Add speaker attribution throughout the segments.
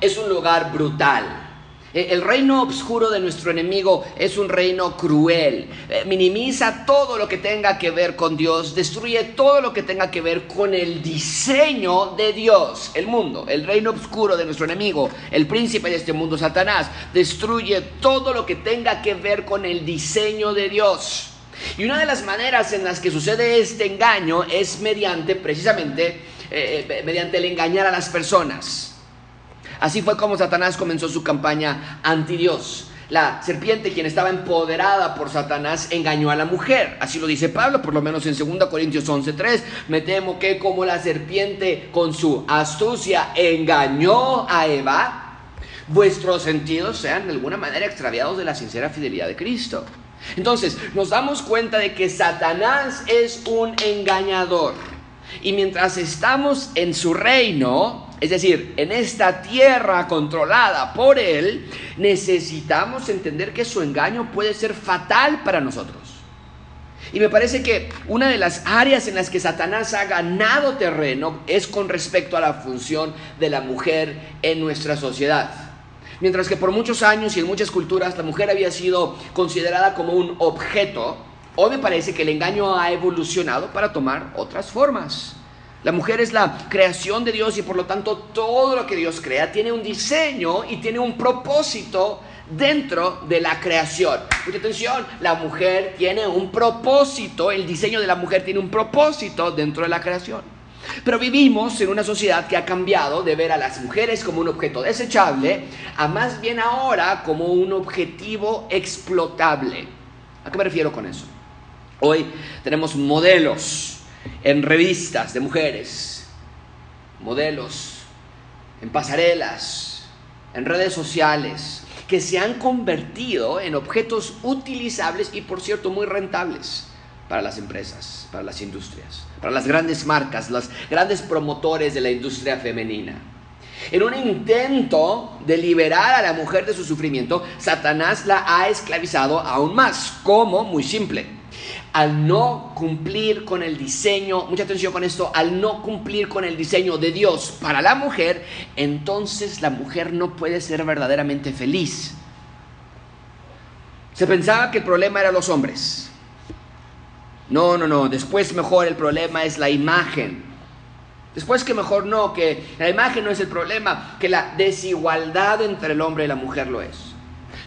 Speaker 1: es un lugar brutal. Eh, el reino oscuro de nuestro enemigo es un reino cruel. Eh, minimiza todo lo que tenga que ver con Dios, destruye todo lo que tenga que ver con el diseño de Dios. El mundo, el reino oscuro de nuestro enemigo, el príncipe de este mundo, Satanás, destruye todo lo que tenga que ver con el diseño de Dios. Y una de las maneras en las que sucede este engaño es mediante, precisamente, eh, mediante el engañar a las personas. Así fue como Satanás comenzó su campaña anti Dios. La serpiente, quien estaba empoderada por Satanás, engañó a la mujer. Así lo dice Pablo, por lo menos en 2 Corintios 11:3. Me temo que como la serpiente con su astucia engañó a Eva, vuestros sentidos sean de alguna manera extraviados de la sincera fidelidad de Cristo. Entonces, nos damos cuenta de que Satanás es un engañador. Y mientras estamos en su reino, es decir, en esta tierra controlada por Él, necesitamos entender que su engaño puede ser fatal para nosotros. Y me parece que una de las áreas en las que Satanás ha ganado terreno es con respecto a la función de la mujer en nuestra sociedad. Mientras que por muchos años y en muchas culturas la mujer había sido considerada como un objeto, hoy me parece que el engaño ha evolucionado para tomar otras formas. La mujer es la creación de Dios y por lo tanto todo lo que Dios crea tiene un diseño y tiene un propósito dentro de la creación. Mucha atención, la mujer tiene un propósito, el diseño de la mujer tiene un propósito dentro de la creación. Pero vivimos en una sociedad que ha cambiado de ver a las mujeres como un objeto desechable a más bien ahora como un objetivo explotable. ¿A qué me refiero con eso? Hoy tenemos modelos en revistas de mujeres, modelos, en pasarelas, en redes sociales, que se han convertido en objetos utilizables y por cierto muy rentables para las empresas, para las industrias, para las grandes marcas, los grandes promotores de la industria femenina. En un intento de liberar a la mujer de su sufrimiento, Satanás la ha esclavizado aún más. ¿Cómo? Muy simple al no cumplir con el diseño, mucha atención con esto, al no cumplir con el diseño de Dios para la mujer, entonces la mujer no puede ser verdaderamente feliz. Se pensaba que el problema eran los hombres. No, no, no, después mejor el problema es la imagen. Después que mejor no, que la imagen no es el problema, que la desigualdad entre el hombre y la mujer lo es.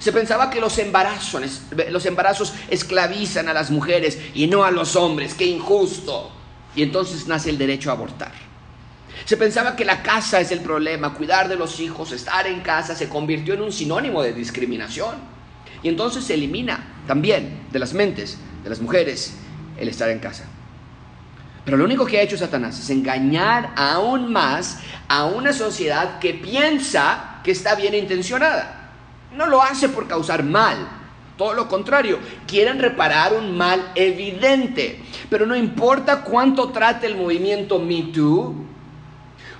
Speaker 1: Se pensaba que los embarazos, los embarazos esclavizan a las mujeres y no a los hombres, qué injusto. Y entonces nace el derecho a abortar. Se pensaba que la casa es el problema, cuidar de los hijos, estar en casa, se convirtió en un sinónimo de discriminación. Y entonces se elimina también de las mentes de las mujeres el estar en casa. Pero lo único que ha hecho Satanás es engañar aún más a una sociedad que piensa que está bien intencionada. No lo hace por causar mal. Todo lo contrario, quieren reparar un mal evidente. Pero no importa cuánto trate el movimiento Me Too,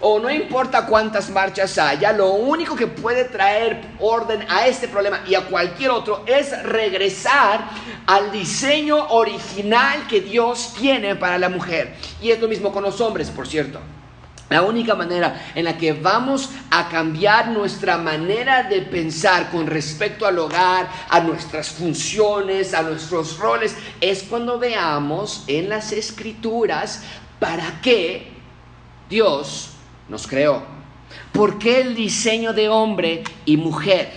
Speaker 1: o no importa cuántas marchas haya, lo único que puede traer orden a este problema y a cualquier otro es regresar al diseño original que Dios tiene para la mujer. Y es lo mismo con los hombres, por cierto. La única manera en la que vamos a cambiar nuestra manera de pensar con respecto al hogar, a nuestras funciones, a nuestros roles, es cuando veamos en las escrituras para qué Dios nos creó. ¿Por qué el diseño de hombre y mujer?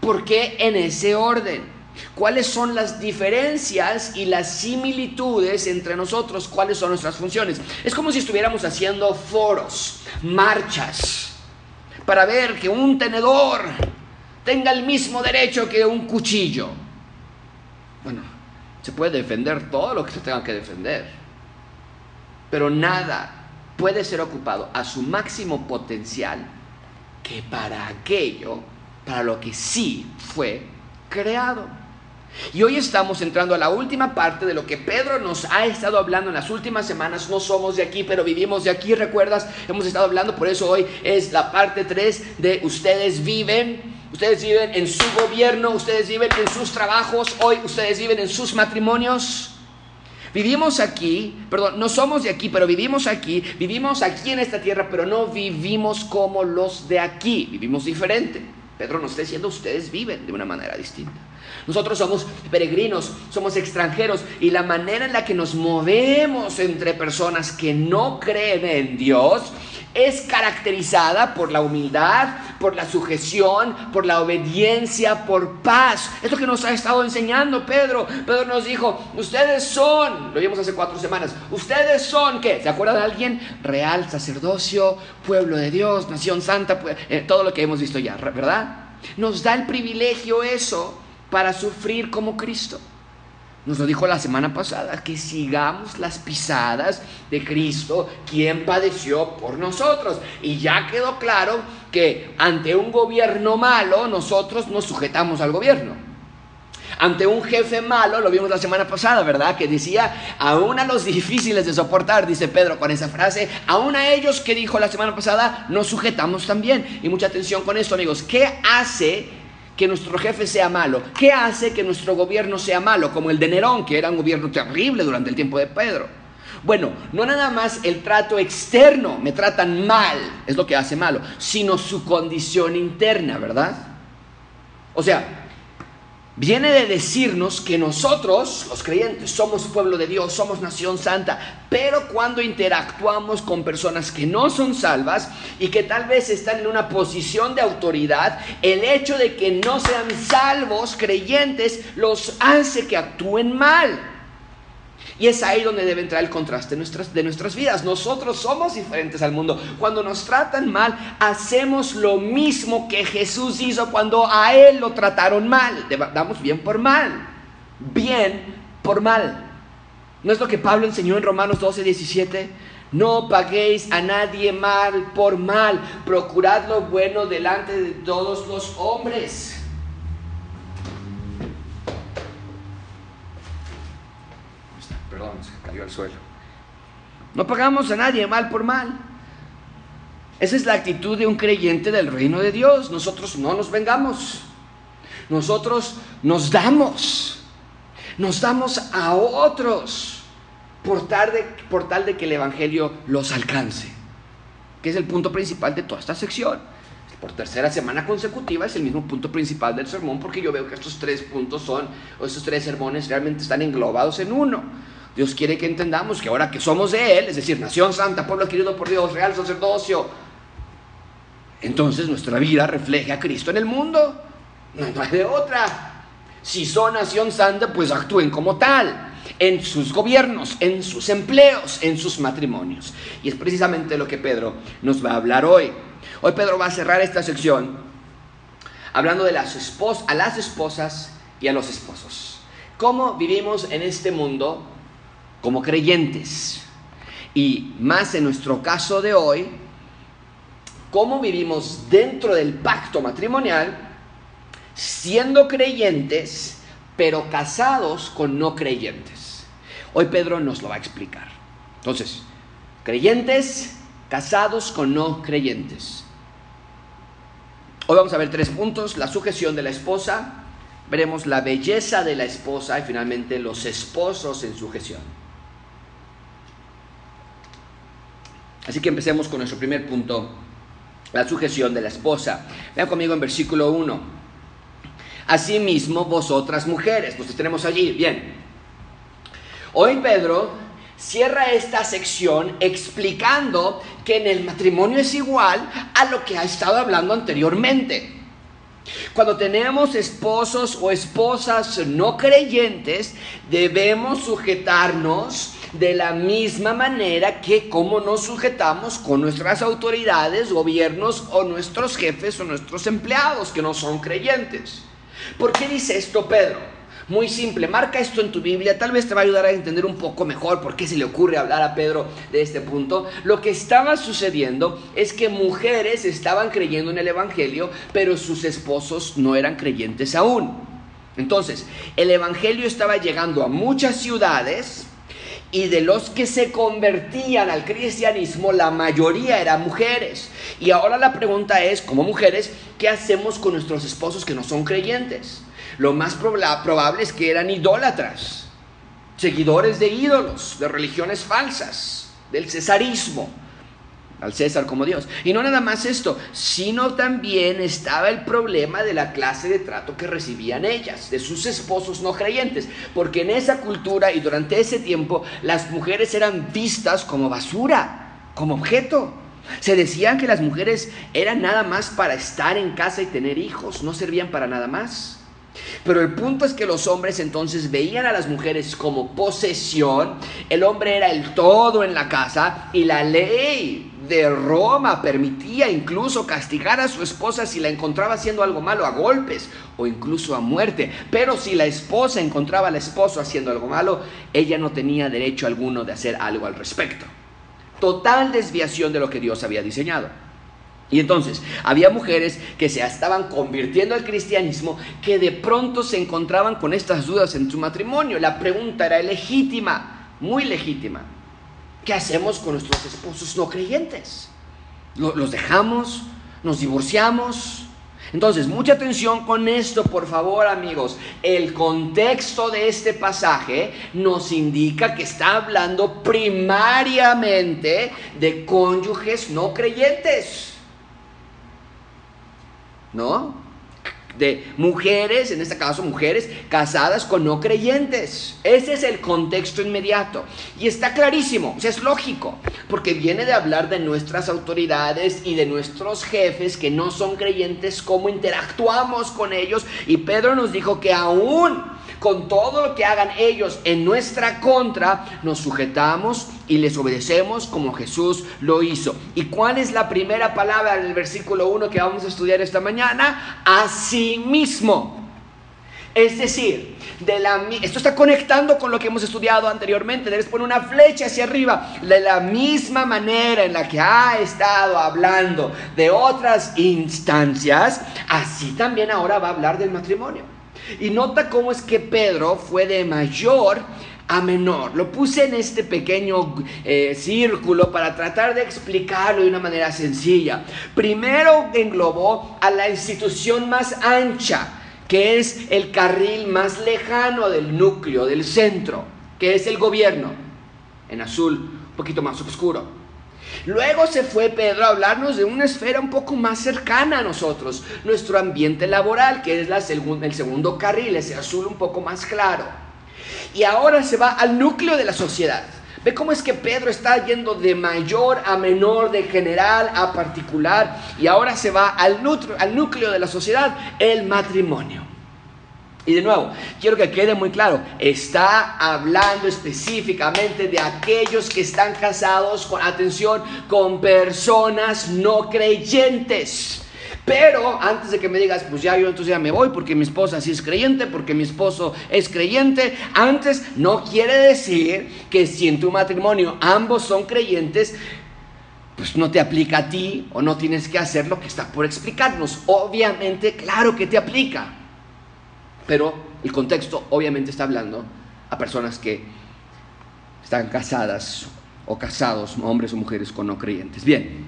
Speaker 1: ¿Por qué en ese orden? Cuáles son las diferencias y las similitudes entre nosotros, cuáles son nuestras funciones. Es como si estuviéramos haciendo foros, marchas, para ver que un tenedor tenga el mismo derecho que un cuchillo. Bueno, se puede defender todo lo que se tenga que defender, pero nada puede ser ocupado a su máximo potencial que para aquello, para lo que sí fue creado. Y hoy estamos entrando a la última parte de lo que Pedro nos ha estado hablando en las últimas semanas. No somos de aquí, pero vivimos de aquí, ¿recuerdas? Hemos estado hablando, por eso hoy es la parte 3 de ustedes viven. Ustedes viven en su gobierno, ustedes viven en sus trabajos, hoy ustedes viven en sus matrimonios. Vivimos aquí, perdón, no somos de aquí, pero vivimos aquí, vivimos aquí en esta tierra, pero no vivimos como los de aquí, vivimos diferente. Pedro nos está diciendo, ustedes viven de una manera distinta. Nosotros somos peregrinos, somos extranjeros y la manera en la que nos movemos entre personas que no creen en Dios es caracterizada por la humildad, por la sujeción, por la obediencia, por paz. Esto que nos ha estado enseñando Pedro. Pedro nos dijo, ustedes son, lo vimos hace cuatro semanas, ustedes son, ¿qué? ¿Se acuerdan de alguien? Real, sacerdocio, pueblo de Dios, nación santa, eh, todo lo que hemos visto ya, ¿verdad? Nos da el privilegio eso para sufrir como Cristo. Nos lo dijo la semana pasada, que sigamos las pisadas de Cristo, quien padeció por nosotros. Y ya quedó claro que ante un gobierno malo, nosotros nos sujetamos al gobierno. Ante un jefe malo, lo vimos la semana pasada, ¿verdad? Que decía, aún a los difíciles de soportar, dice Pedro con esa frase, aún a ellos que dijo la semana pasada, nos sujetamos también. Y mucha atención con esto, amigos. ¿Qué hace que nuestro jefe sea malo? ¿Qué hace que nuestro gobierno sea malo? Como el de Nerón, que era un gobierno terrible durante el tiempo de Pedro. Bueno, no nada más el trato externo, me tratan mal, es lo que hace malo, sino su condición interna, ¿verdad? O sea, viene de decirnos que nosotros, los creyentes, somos pueblo de Dios, somos nación santa, pero cuando interactuamos con personas que no son salvas y que tal vez están en una posición de autoridad, el hecho de que no sean salvos, creyentes, los hace que actúen mal. Y es ahí donde debe entrar el contraste de nuestras, de nuestras vidas. Nosotros somos diferentes al mundo. Cuando nos tratan mal, hacemos lo mismo que Jesús hizo cuando a Él lo trataron mal. Damos bien por mal. Bien por mal. ¿No es lo que Pablo enseñó en Romanos 12, 17? No paguéis a nadie mal por mal. Procurad lo bueno delante de todos los hombres. Se cayó al suelo. No pagamos a nadie mal por mal. Esa es la actitud de un creyente del reino de Dios. Nosotros no nos vengamos. Nosotros nos damos. Nos damos a otros por tal de, por tal de que el Evangelio los alcance. Que es el punto principal de toda esta sección. Por tercera semana consecutiva es el mismo punto principal del sermón porque yo veo que estos tres puntos son, o estos tres sermones realmente están englobados en uno. Dios quiere que entendamos que ahora que somos de Él, es decir, nación santa, pueblo adquirido por Dios, real sacerdocio, entonces nuestra vida refleje a Cristo en el mundo. No, hay de otra. Si son nación santa, pues actúen como tal, en sus gobiernos, en sus empleos, en sus matrimonios. Y es precisamente lo que Pedro nos va a hablar hoy. Hoy Pedro va a cerrar esta sección hablando de las esposas, las esposas y a los esposos. ¿Cómo vivimos en este mundo como creyentes. Y más en nuestro caso de hoy, cómo vivimos dentro del pacto matrimonial, siendo creyentes, pero casados con no creyentes. Hoy Pedro nos lo va a explicar. Entonces, creyentes casados con no creyentes. Hoy vamos a ver tres puntos, la sujeción de la esposa, veremos la belleza de la esposa y finalmente los esposos en sujeción. Así que empecemos con nuestro primer punto, la sujeción de la esposa. Vean conmigo en versículo 1. Asimismo, vosotras mujeres, pues tenemos allí, bien. Hoy Pedro cierra esta sección explicando que en el matrimonio es igual a lo que ha estado hablando anteriormente. Cuando tenemos esposos o esposas no creyentes, debemos sujetarnos de la misma manera que como nos sujetamos con nuestras autoridades, gobiernos o nuestros jefes o nuestros empleados que no son creyentes. ¿Por qué dice esto Pedro? Muy simple, marca esto en tu Biblia, tal vez te va a ayudar a entender un poco mejor por qué se le ocurre hablar a Pedro de este punto. Lo que estaba sucediendo es que mujeres estaban creyendo en el Evangelio, pero sus esposos no eran creyentes aún. Entonces, el Evangelio estaba llegando a muchas ciudades, y de los que se convertían al cristianismo, la mayoría eran mujeres. Y ahora la pregunta es, como mujeres, ¿qué hacemos con nuestros esposos que no son creyentes? Lo más probable es que eran idólatras. seguidores de ídolos, de religiones falsas, del cesarismo al César como Dios. Y no nada más esto, sino también estaba el problema de la clase de trato que recibían ellas, de sus esposos no creyentes, porque en esa cultura y durante ese tiempo las mujeres eran vistas como basura, como objeto. Se decían que las mujeres eran nada más para estar en casa y tener hijos, no servían para nada más. Pero el punto es que los hombres entonces veían a las mujeres como posesión, el hombre era el todo en la casa y la ley de Roma permitía incluso castigar a su esposa si la encontraba haciendo algo malo a golpes o incluso a muerte. Pero si la esposa encontraba al esposo haciendo algo malo, ella no tenía derecho alguno de hacer algo al respecto. Total desviación de lo que Dios había diseñado. Y entonces había mujeres que se estaban convirtiendo al cristianismo que de pronto se encontraban con estas dudas en su matrimonio. La pregunta era legítima, muy legítima. ¿Qué hacemos con nuestros esposos no creyentes? ¿Los dejamos? ¿Nos divorciamos? Entonces, mucha atención con esto, por favor, amigos. El contexto de este pasaje nos indica que está hablando primariamente de cónyuges no creyentes. ¿No? De mujeres, en este caso mujeres casadas con no creyentes. Ese es el contexto inmediato. Y está clarísimo, es lógico, porque viene de hablar de nuestras autoridades y de nuestros jefes que no son creyentes, cómo interactuamos con ellos. Y Pedro nos dijo que aún con todo lo que hagan ellos en nuestra contra, nos sujetamos y les obedecemos como Jesús lo hizo. ¿Y cuál es la primera palabra del versículo 1 que vamos a estudiar esta mañana? Asimismo. Es decir, esto está conectando con lo que hemos estudiado anteriormente. Debes poner una flecha hacia arriba. De la misma manera en la que ha estado hablando de otras instancias, así también ahora va a hablar del matrimonio. Y nota cómo es que Pedro fue de mayor a menor. Lo puse en este pequeño eh, círculo para tratar de explicarlo de una manera sencilla. Primero englobó a la institución más ancha, que es el carril más lejano del núcleo, del centro, que es el gobierno, en azul, un poquito más oscuro. Luego se fue Pedro a hablarnos de una esfera un poco más cercana a nosotros, nuestro ambiente laboral, que es el segundo carril, ese azul un poco más claro. Y ahora se va al núcleo de la sociedad. Ve cómo es que Pedro está yendo de mayor a menor, de general a particular, y ahora se va al núcleo de la sociedad, el matrimonio. Y de nuevo, quiero que quede muy claro, está hablando específicamente de aquellos que están casados, con atención, con personas no creyentes. Pero antes de que me digas, pues ya yo entonces ya me voy porque mi esposa sí es creyente, porque mi esposo es creyente, antes no quiere decir que si en tu matrimonio ambos son creyentes, pues no te aplica a ti o no tienes que hacer lo que está por explicarnos. Obviamente, claro que te aplica. Pero el contexto obviamente está hablando a personas que están casadas o casados, hombres o mujeres con no creyentes. Bien,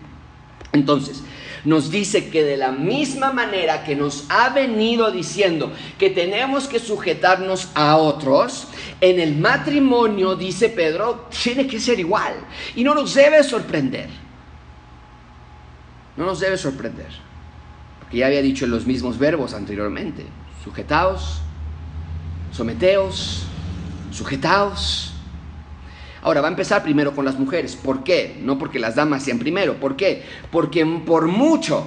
Speaker 1: entonces, nos dice que de la misma manera que nos ha venido diciendo que tenemos que sujetarnos a otros, en el matrimonio, dice Pedro, tiene que ser igual. Y no nos debe sorprender. No nos debe sorprender. Porque ya había dicho los mismos verbos anteriormente sujetaos, someteos, sujetaos. Ahora va a empezar primero con las mujeres. ¿Por qué? No porque las damas sean primero. ¿Por qué? Porque por mucho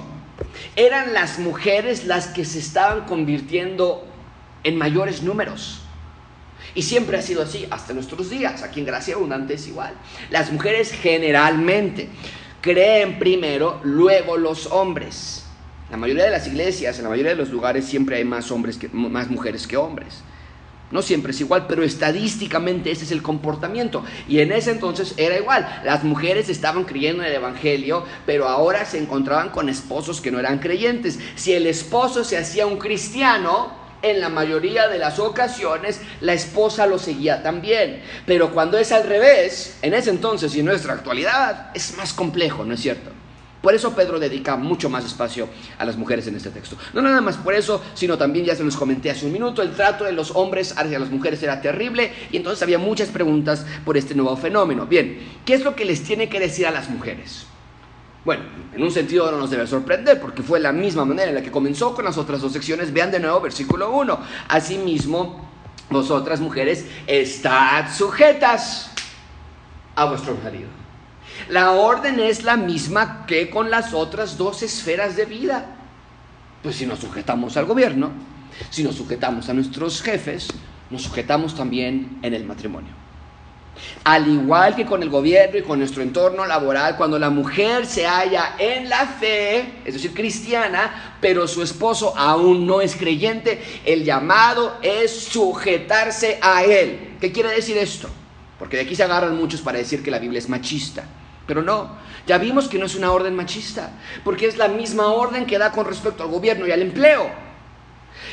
Speaker 1: eran las mujeres las que se estaban convirtiendo en mayores números. Y siempre ha sido así, hasta nuestros días. Aquí en Gracia Abundante es igual. Las mujeres generalmente creen primero, luego los hombres. La mayoría de las iglesias, en la mayoría de los lugares siempre hay más mujeres que hombres. No siempre es igual, pero estadísticamente ese es el comportamiento. Y en ese entonces era igual. Las mujeres estaban creyendo en el Evangelio, pero ahora se encontraban con esposos que no eran creyentes. Si el esposo se hacía un cristiano, en la mayoría de las ocasiones la esposa lo seguía también. Pero cuando es al revés, en ese entonces y en nuestra actualidad, es más complejo, ¿no es cierto? Por eso Pedro dedica mucho más espacio a las mujeres en este texto. No nada más por eso, sino también, ya se los comenté hace un minuto, el trato de los hombres hacia las mujeres era terrible y entonces había muchas preguntas por este nuevo fenómeno. Bien, ¿qué es lo que les tiene que decir a las mujeres? Bueno, en un sentido no nos debe sorprender porque fue la misma manera en la que comenzó con las otras dos secciones. Vean de nuevo versículo 1. Asimismo, vosotras mujeres, estad sujetas a vuestro marido la orden es la misma que con las otras dos esferas de vida. Pues si nos sujetamos al gobierno, si nos sujetamos a nuestros jefes, nos sujetamos también en el matrimonio. Al igual que con el gobierno y con nuestro entorno laboral, cuando la mujer se halla en la fe, es decir, cristiana, pero su esposo aún no es creyente, el llamado es sujetarse a él. ¿Qué quiere decir esto? Porque de aquí se agarran muchos para decir que la Biblia es machista. Pero no, ya vimos que no es una orden machista, porque es la misma orden que da con respecto al gobierno y al empleo.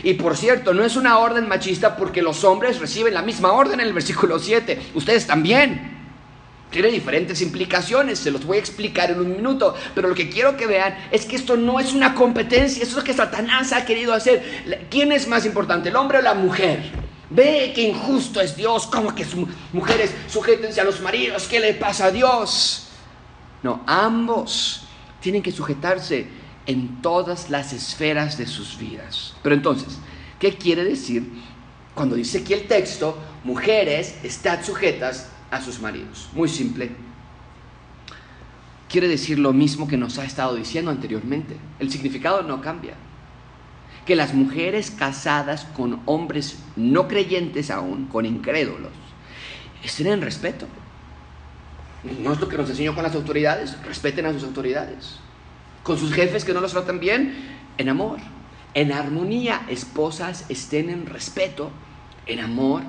Speaker 1: Y por cierto, no es una orden machista porque los hombres reciben la misma orden en el versículo 7, ustedes también. Tiene diferentes implicaciones, se los voy a explicar en un minuto, pero lo que quiero que vean es que esto no es una competencia, eso es lo que Satanás ha querido hacer. ¿Quién es más importante, el hombre o la mujer? Ve que injusto es Dios, como que sus mujeres sujétense a los maridos, ¿qué le pasa a Dios? No, ambos tienen que sujetarse en todas las esferas de sus vidas. Pero entonces, ¿qué quiere decir cuando dice aquí el texto, mujeres, están sujetas a sus maridos? Muy simple. Quiere decir lo mismo que nos ha estado diciendo anteriormente. El significado no cambia. Que las mujeres casadas con hombres no creyentes aún, con incrédulos, estén en respeto no es lo que nos enseñó con las autoridades. Respeten a sus autoridades. Con sus jefes que no los tratan bien, en amor, en armonía. Esposas estén en respeto, en amor,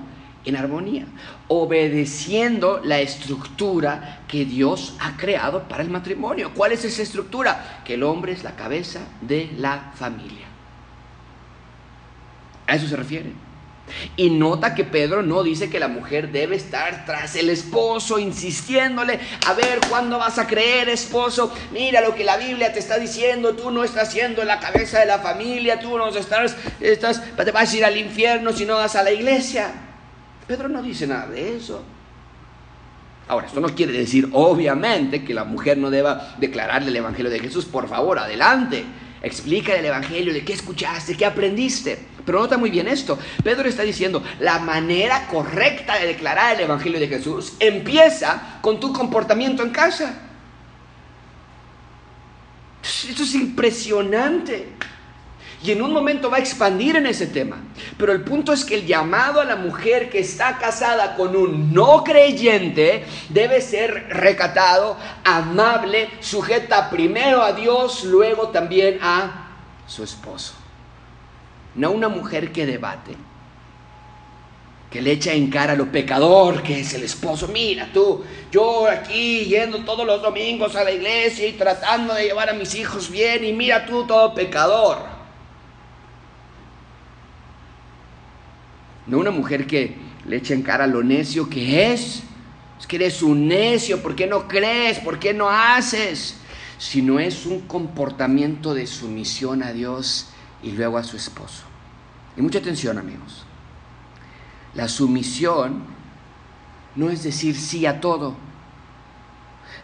Speaker 1: en armonía. Obedeciendo la estructura que Dios ha creado para el matrimonio. ¿Cuál es esa estructura? Que el hombre es la cabeza de la familia. A eso se refiere. Y nota que Pedro no dice que la mujer debe estar tras el esposo, insistiéndole, a ver, ¿cuándo vas a creer, esposo? Mira lo que la Biblia te está diciendo, tú no estás siendo la cabeza de la familia, tú no estás, estás, te vas a ir al infierno si no vas a la iglesia. Pedro no dice nada de eso. Ahora, esto no quiere decir, obviamente, que la mujer no deba declararle el Evangelio de Jesús. Por favor, adelante. Explica el Evangelio, de qué escuchaste, qué aprendiste. Pero nota muy bien esto. Pedro está diciendo, la manera correcta de declarar el Evangelio de Jesús empieza con tu comportamiento en casa. Esto es impresionante. Y en un momento va a expandir en ese tema. Pero el punto es que el llamado a la mujer que está casada con un no creyente debe ser recatado, amable, sujeta primero a Dios, luego también a su esposo. No una mujer que debate, que le echa en cara lo pecador que es el esposo. Mira tú, yo aquí yendo todos los domingos a la iglesia y tratando de llevar a mis hijos bien y mira tú todo pecador. No una mujer que le eche en cara lo necio que es. Es que eres un necio, ¿por qué no crees? ¿Por qué no haces? Sino es un comportamiento de sumisión a Dios y luego a su esposo. Y mucha atención amigos. La sumisión no es decir sí a todo.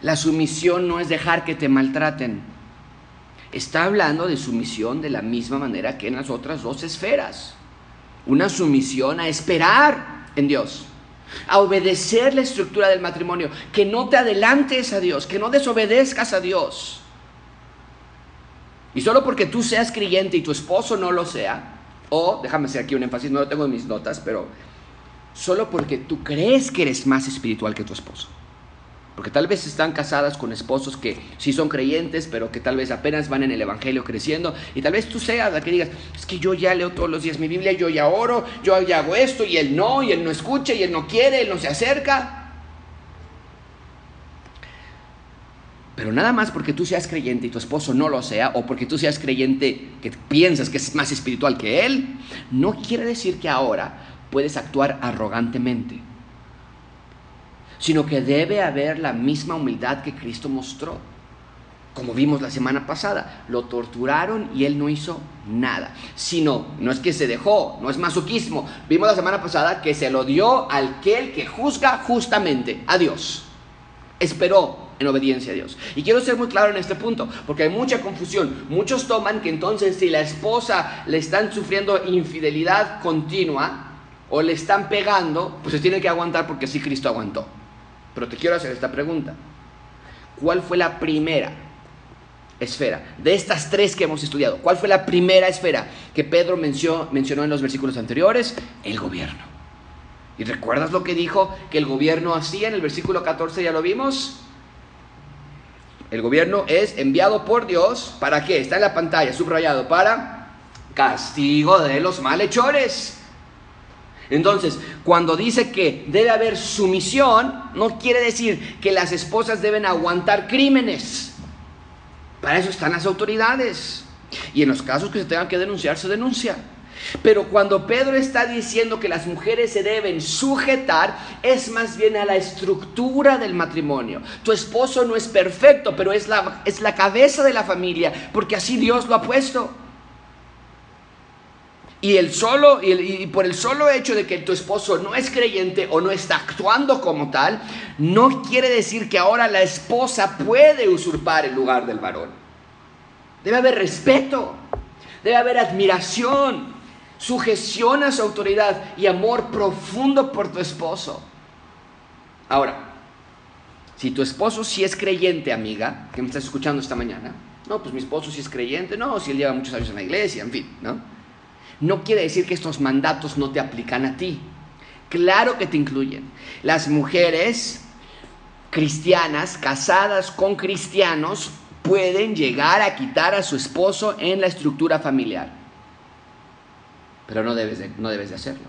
Speaker 1: La sumisión no es dejar que te maltraten. Está hablando de sumisión de la misma manera que en las otras dos esferas una sumisión a esperar en Dios, a obedecer la estructura del matrimonio, que no te adelantes a Dios, que no desobedezcas a Dios. Y solo porque tú seas creyente y tu esposo no lo sea, o déjame hacer aquí un énfasis, no lo tengo en mis notas, pero solo porque tú crees que eres más espiritual que tu esposo. Porque tal vez están casadas con esposos que sí son creyentes, pero que tal vez apenas van en el Evangelio creciendo. Y tal vez tú seas la que digas, es que yo ya leo todos los días mi Biblia, yo ya oro, yo ya hago esto, y él no, y él no escucha, y él no quiere, él no se acerca. Pero nada más porque tú seas creyente y tu esposo no lo sea, o porque tú seas creyente que piensas que es más espiritual que él, no quiere decir que ahora puedes actuar arrogantemente sino que debe haber la misma humildad que Cristo mostró. como vimos la semana pasada, lo torturaron y él no hizo nada. Sino, no es que se dejó, no es masoquismo. Vimos la semana pasada que se lo dio al que juzga justamente, a Dios. Esperó en obediencia a Dios. Y quiero ser muy claro en este punto, porque hay mucha confusión. Muchos toman que entonces si la esposa le están sufriendo infidelidad continua o le están pegando, pues se tiene que aguantar porque sí Cristo aguantó. Pero te quiero hacer esta pregunta. ¿Cuál fue la primera esfera. De estas tres que hemos estudiado, ¿cuál fue la primera esfera que Pedro mencionó, mencionó en los versículos anteriores? El gobierno. ¿Y recuerdas lo que dijo que el gobierno hacía en el versículo 14? ¿Ya lo vimos? El gobierno es enviado por Dios, ¿para qué? Está en la pantalla, subrayado, para castigo de los malhechores. Entonces, cuando dice que debe haber sumisión, no quiere decir que las esposas deben aguantar crímenes. Para eso están las autoridades. Y en los casos que se tengan que denunciar, se denuncia. Pero cuando Pedro está diciendo que las mujeres se deben sujetar, es más bien a la estructura del matrimonio. Tu esposo no es perfecto, pero es la, es la cabeza de la familia, porque así Dios lo ha puesto. Y, el solo, y, por el solo hecho de que tu esposo no es creyente o no está actuando como tal, no quiere decir que ahora la esposa puede usurpar el lugar del varón. Debe haber respeto, debe haber admiración, sujeción a su autoridad y amor profundo por tu esposo. Ahora, si tu esposo sí es creyente, amiga, que me estás escuchando esta mañana, no, pues mi esposo sí es creyente, no, si él lleva muchos años en la iglesia, en fin, ¿no? no quiere decir que estos mandatos no te aplican a ti. Claro que te incluyen. Las mujeres cristianas casadas con cristianos pueden llegar a quitar a su esposo en la estructura familiar. Pero no debes de, no debes de hacerlo.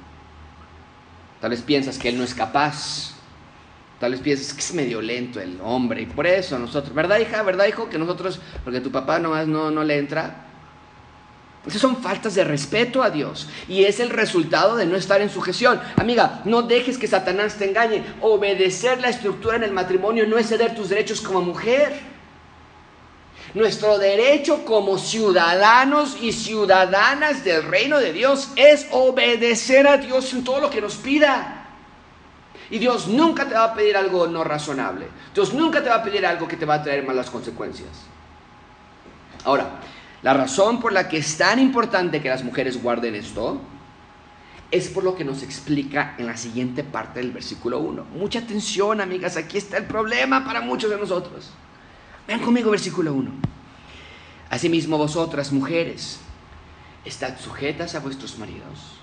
Speaker 1: Tal vez piensas que él no es capaz. Tal vez piensas que es medio lento el hombre. Y por eso nosotros, ¿verdad hija? ¿Verdad hijo? Que nosotros, porque tu papá nomás no, no le entra, esas son faltas de respeto a Dios y es el resultado de no estar en sujeción. Amiga, no dejes que Satanás te engañe. Obedecer la estructura en el matrimonio no es ceder tus derechos como mujer. Nuestro derecho como ciudadanos y ciudadanas del reino de Dios es obedecer a Dios en todo lo que nos pida. Y Dios nunca te va a pedir algo no razonable. Dios nunca te va a pedir algo que te va a traer malas consecuencias. Ahora, la razón por la que es tan importante que las mujeres guarden esto es por lo que nos explica en la siguiente parte del versículo 1. Mucha atención, amigas, aquí está el problema para muchos de nosotros. Vean conmigo versículo 1. Asimismo vosotras, mujeres, estad sujetas a vuestros maridos.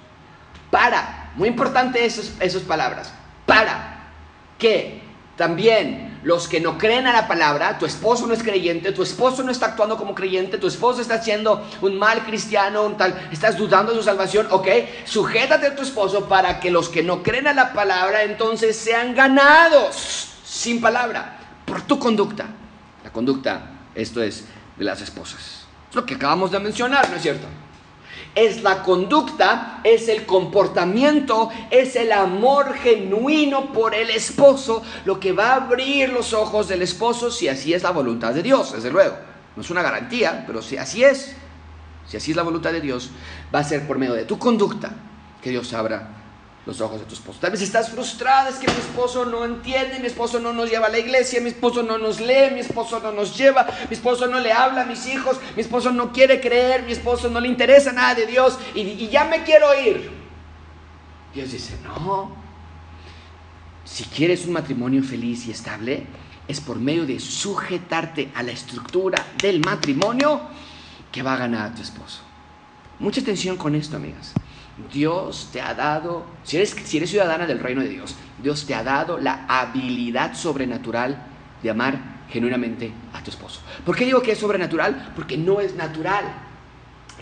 Speaker 1: Para, muy importante esas, esas palabras, para que también los que no creen a la palabra, tu esposo no es creyente, tu esposo no está actuando como creyente, tu esposo está siendo un mal cristiano, un tal, estás dudando de su salvación, ok, sujétate a tu esposo para que los que no creen a la palabra entonces sean ganados sin palabra por tu conducta. La conducta, esto es de las esposas. Es lo que acabamos de mencionar, ¿no es cierto? es la conducta, es el comportamiento, es el amor genuino por el esposo, lo que va a abrir los ojos del esposo si así es la voluntad de Dios, desde luego. No es una garantía, pero si así es, si así es la voluntad de Dios, va a ser por medio de tu conducta que Dios abra los ojos de tu esposo. Tal vez estás frustrada, es que mi esposo no entiende, mi esposo no nos lleva a la iglesia, mi esposo no nos lee, mi esposo no nos lleva, mi esposo no le habla a mis hijos, mi esposo no quiere creer, mi esposo no le interesa nada de Dios y, ya me quiero ir. Dios dice, no, si quieres un matrimonio feliz y estable, es por medio de sujetarte a la estructura del matrimonio que va a ganar a tu esposo. Mucha atención con esto, amigas. Dios te ha dado, si eres, si eres ciudadana del reino de Dios, Dios te ha dado la habilidad sobrenatural de amar genuinamente a tu esposo. ¿Por qué digo que es sobrenatural? Porque no es natural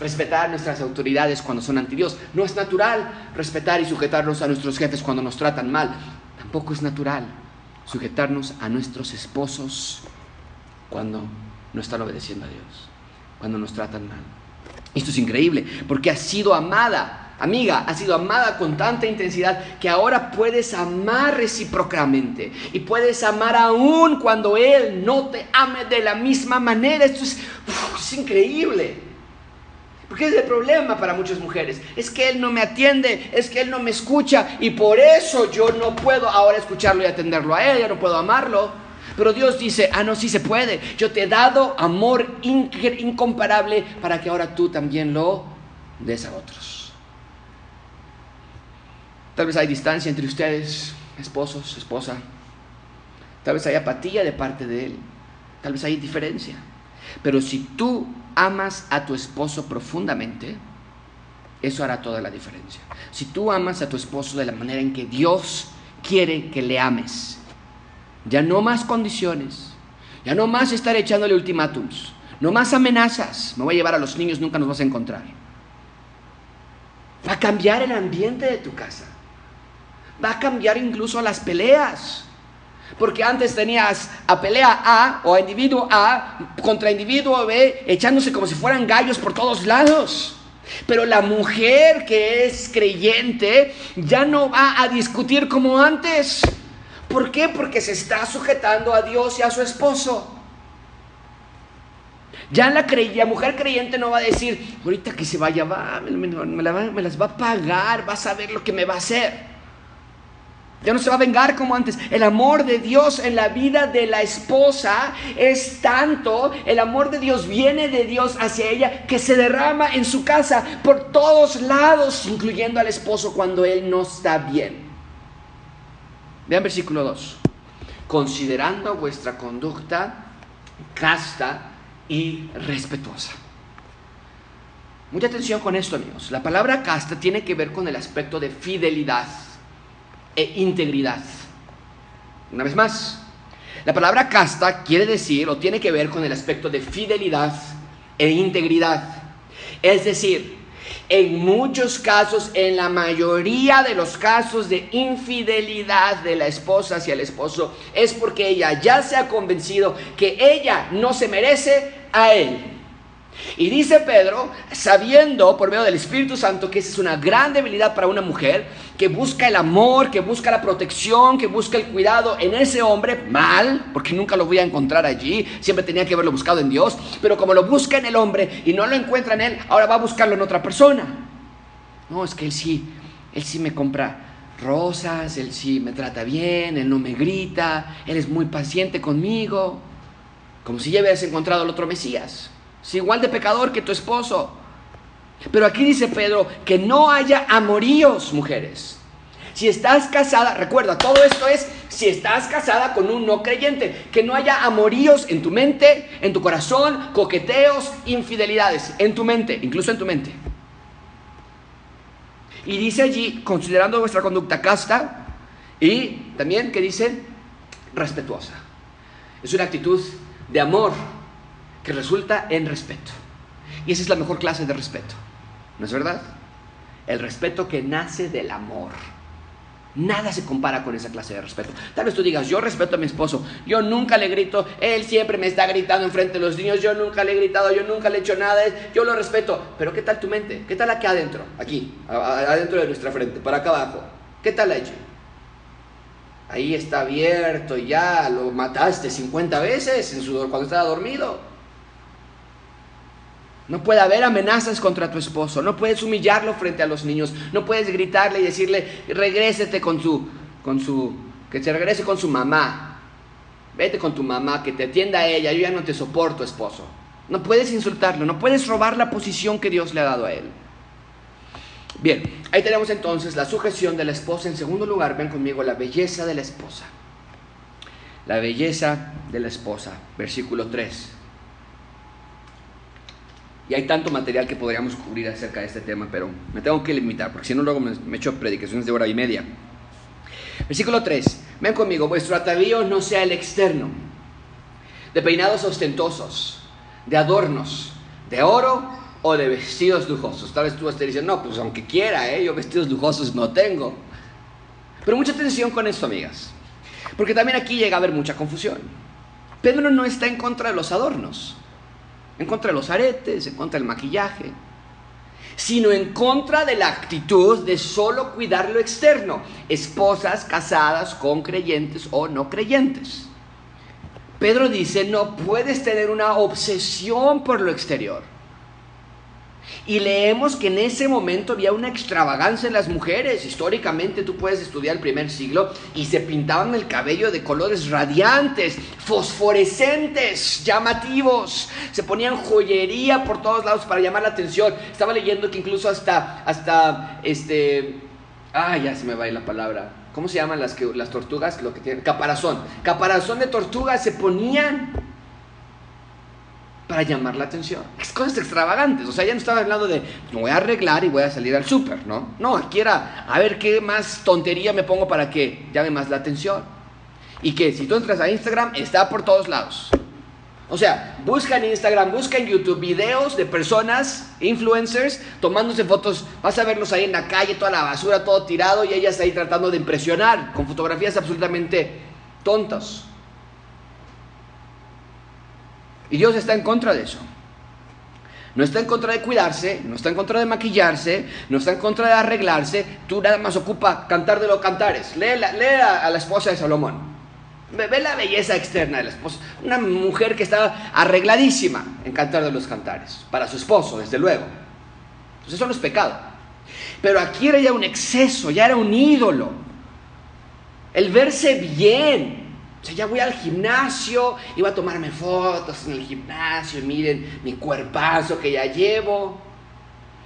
Speaker 1: respetar nuestras autoridades cuando son anti Dios. No es natural respetar y sujetarnos a nuestros jefes cuando nos tratan mal. Tampoco es natural sujetarnos a nuestros esposos cuando no están obedeciendo a Dios, cuando nos tratan mal. Esto es increíble, porque ha sido amada amiga, has sido amada con tanta intensidad que ahora puedes amar recíprocamente y puedes amar aún cuando Él no te ame de la misma manera. Esto es, increíble. Porque es el problema para muchas mujeres. Es que Él no me atiende, es que Él no me escucha y por eso yo no puedo ahora escucharlo y atenderlo a Él, ya no puedo amarlo. Pero Dios dice, ah, no, sí se puede. Yo te he dado amor incomparable para que ahora tú también lo des a otros. Tal vez hay distancia entre ustedes, esposos, esposa. Tal vez hay apatía de parte de Él. Tal vez hay diferencia. Pero si tú amas a tu esposo profundamente, eso hará toda la diferencia. Si tú amas a tu esposo de la manera en que Dios quiere que le ames, ya no más condiciones, ya no más estar echándole ultimátums, no más amenazas, me voy a llevar a los niños, nunca nos vas a encontrar. Va a cambiar el ambiente de tu casa. Va a cambiar incluso las peleas. Porque antes tenías a pelea A o a individuo A contra individuo B echándose como si fueran gallos por todos lados. Pero la mujer que es creyente ya no va a discutir como antes. ¿Por qué? Porque se está sujetando a Dios y a su esposo. Ya la, la mujer creyente no va a decir, ahorita que se vaya, va, me, me las va a pagar, va a saber lo que me va a hacer. Ya no se va a vengar como antes. El amor de Dios en la vida de la esposa es tanto, el amor de Dios viene de Dios hacia ella que se derrama en su casa por todos lados, incluyendo al esposo cuando él no está bien. Vean versículo 2. Considerando vuestra conducta casta y respetuosa. Mucha atención con esto, amigos. La palabra casta tiene que ver con el aspecto de fidelidad e integridad. Una vez más, la palabra casta quiere decir o tiene que ver con el aspecto de fidelidad e integridad. Es decir, en muchos casos, en la mayoría de los casos de infidelidad de la esposa hacia el esposo, es porque ella ya se ha convencido que ella no se merece a él. Y dice Pedro, sabiendo por medio del Espíritu Santo que esa es una gran debilidad para una mujer, que busca el amor, que busca la protección, que busca el cuidado en ese hombre, mal, porque nunca lo voy a encontrar allí, siempre tenía que haberlo buscado en Dios, pero como lo busca en el hombre y no lo encuentra en él, ahora va a buscarlo en otra persona. No, es que él sí, él sí me compra rosas, él sí me trata bien, él no me grita, él es muy paciente conmigo, como si ya hubieras encontrado al otro Mesías. Es igual de pecador que tu esposo. Pero aquí dice Pedro que no haya amoríos, mujeres. Si estás casada, recuerda, todo esto es si estás casada con un no creyente, que no haya amoríos en tu mente, en tu corazón, coqueteos, infidelidades, en tu mente, incluso en tu mente. Y dice allí, considerando vuestra conducta casta, y también que dice respetuosa. Es una actitud de amor que resulta en respeto. Y esa es la mejor clase de respeto. ¿No es verdad? El respeto que nace del amor. Nada se compara con esa clase de respeto. Tal vez tú digas, yo respeto a mi esposo, yo nunca le grito, él siempre me está gritando enfrente de los niños, yo nunca le he gritado, yo nunca le he hecho nada, yo lo respeto. Pero ¿qué tal tu mente? ¿Qué tal aquí adentro? Aquí, adentro de nuestra frente, para acá abajo. ¿Qué tal allí? Ahí está abierto, ya lo mataste 50 veces en su, cuando estaba dormido. No puede haber amenazas contra tu esposo, no puedes humillarlo frente a los niños, no puedes gritarle y decirle, regrésete con su, con su, que se regrese con su mamá, vete con tu mamá, que te atienda a ella, yo ya no te soporto, esposo. No puedes insultarlo, no puedes robar la posición que Dios le ha dado a él. Bien, ahí tenemos entonces la sujeción de la esposa. En segundo lugar, ven conmigo la belleza de la esposa. La belleza de la esposa, versículo 3. Y hay tanto material que podríamos cubrir acerca de este tema, pero me tengo que limitar, porque si no luego me, me echo predicaciones de hora y media. Versículo 3. Ven conmigo, vuestro atavío no sea el externo, de peinados ostentosos, de adornos, de oro o de vestidos lujosos. Tal vez tú estés diciendo, no, pues aunque quiera, ¿eh? yo vestidos lujosos no tengo. Pero mucha atención con esto, amigas, porque también aquí llega a haber mucha confusión. Pedro no está en contra de los adornos en contra de los aretes, en contra del maquillaje. sino en contra de la actitud de solo cuidar lo externo, esposas casadas con creyentes o no creyentes. Pedro dice, no puedes tener una obsesión por lo exterior. Y leemos que en ese momento había una extravagancia en las mujeres. Históricamente tú puedes estudiar el primer siglo y se pintaban el cabello de colores radiantes, fosforescentes, llamativos. Se ponían joyería por todos lados para llamar la atención. Estaba leyendo que incluso hasta, hasta, este, ah, ya se me va la palabra. ¿Cómo se llaman las, que, las tortugas? Lo que tienen, caparazón. Caparazón de tortugas se ponían para llamar la atención. Cosas extravagantes. O sea, ya no estaba hablando de me voy a arreglar y voy a salir al súper, ¿no? No, aquí era a ver qué más tontería me pongo para que llame más la atención. Y que si tú entras a Instagram, está por todos lados. O sea, busca en Instagram, busca en YouTube videos de personas, influencers, tomándose fotos. Vas a verlos ahí en la calle, toda la basura, todo tirado, y ellas ahí tratando de impresionar con fotografías absolutamente tontas. Y Dios está en contra de eso. No está en contra de cuidarse, no está en contra de maquillarse, no está en contra de arreglarse. Tú nada más ocupa cantar de los cantares. Lee, a, la esposa de Salomón. Ve, la belleza externa de la esposa. Una mujer que estaba arregladísima en cantar de los cantares. Para su esposo, desde luego. Entonces eso no es pecado. Pero aquí era ya un exceso, ya era un ídolo. El verse bien, o sea, ya voy al gimnasio y voy a tomarme fotos en el gimnasio, miren mi cuerpazo que ya llevo.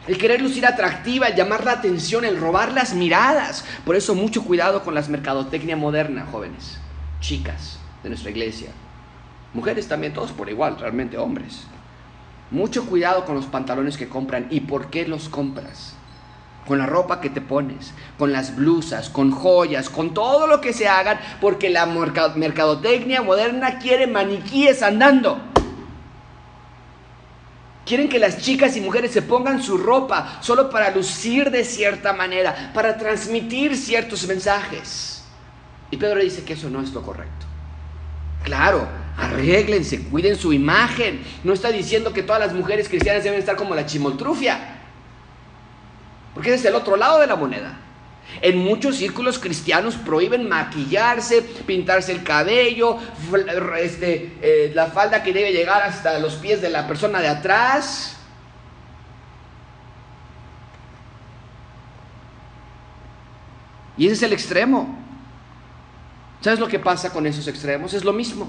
Speaker 1: El querer lucir atractiva, el llamar la atención, el robar las miradas. Por eso mucho cuidado con las mercadotecnia moderna, jóvenes, chicas de nuestra iglesia. Mujeres también, todos por igual, realmente hombres. Mucho cuidado con los pantalones que compran y por qué los compras con la ropa que te pones, con las blusas, con joyas, con todo lo que se hagan, porque la mercadotecnia moderna quiere maniquíes andando. Quieren que las chicas y mujeres se pongan su ropa solo para lucir de cierta manera, para transmitir ciertos mensajes. Y Pedro dice que eso no es lo correcto. Claro, arréglense, cuiden su imagen. No está diciendo que todas las mujeres cristianas deben estar como la chimoltrufia. Porque ese es el otro lado de la moneda. En muchos círculos cristianos prohíben maquillarse, pintarse el cabello, este, eh, la falda que debe llegar hasta los pies de la persona de atrás. Y ese es el extremo. ¿Sabes lo que pasa con esos extremos? Es lo mismo.